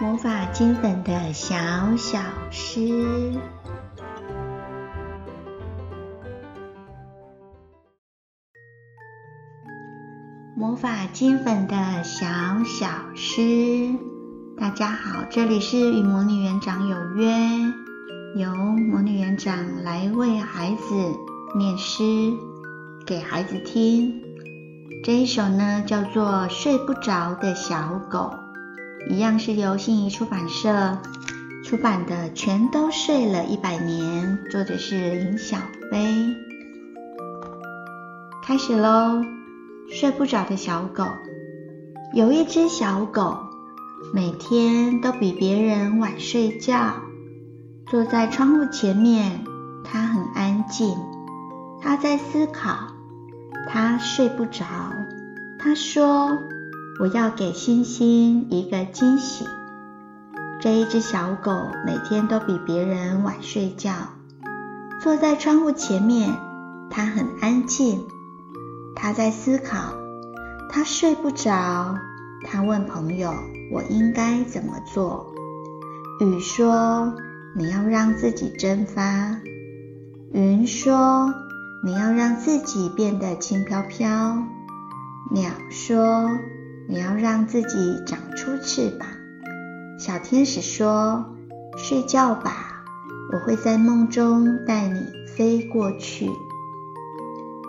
魔法金粉的小小诗，魔法金粉的小小诗。大家好，这里是与魔女园长有约，由魔女园长来为孩子念诗给孩子听。这一首呢，叫做《睡不着的小狗》。一样是由信谊出版社出版的，《全都睡了一百年》，作者是林小飞。开始喽！睡不着的小狗，有一只小狗，每天都比别人晚睡觉。坐在窗户前面，它很安静，它在思考，它睡不着。它说。我要给星星一个惊喜。这一只小狗每天都比别人晚睡觉，坐在窗户前面，它很安静，它在思考，它睡不着。它问朋友：“我应该怎么做？”雨说：“你要让自己蒸发。”云说：“你要让自己变得轻飘飘。”鸟说。你要让自己长出翅膀。小天使说：“睡觉吧，我会在梦中带你飞过去。”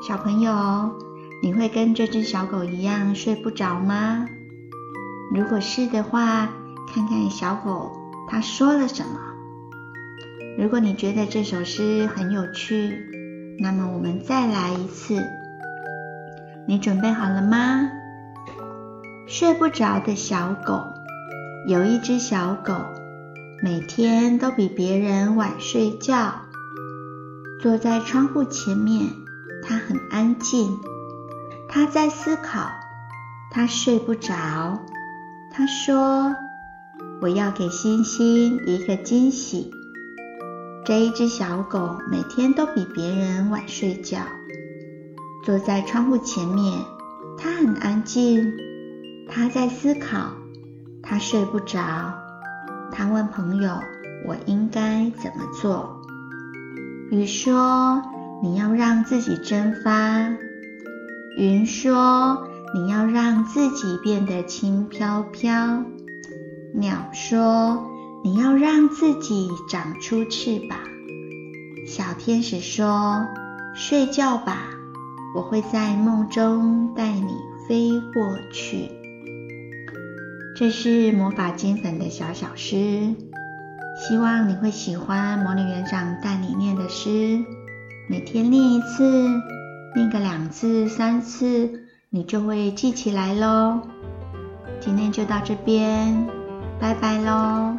小朋友，你会跟这只小狗一样睡不着吗？如果是的话，看看小狗它说了什么。如果你觉得这首诗很有趣，那么我们再来一次。你准备好了吗？睡不着的小狗，有一只小狗，每天都比别人晚睡觉。坐在窗户前面，它很安静，它在思考，它睡不着。它说：“我要给星星一个惊喜。”这一只小狗每天都比别人晚睡觉。坐在窗户前面，它很安静。他在思考，他睡不着。他问朋友：“我应该怎么做？”雨说：“你要让自己蒸发。”云说：“你要让自己变得轻飘飘。”鸟说：“你要让自己长出翅膀。”小天使说：“睡觉吧，我会在梦中带你飞过去。”这是魔法金粉的小小诗，希望你会喜欢魔女园长带你念的诗。每天念一次，念个两次、三次，你就会记起来喽。今天就到这边，拜拜喽。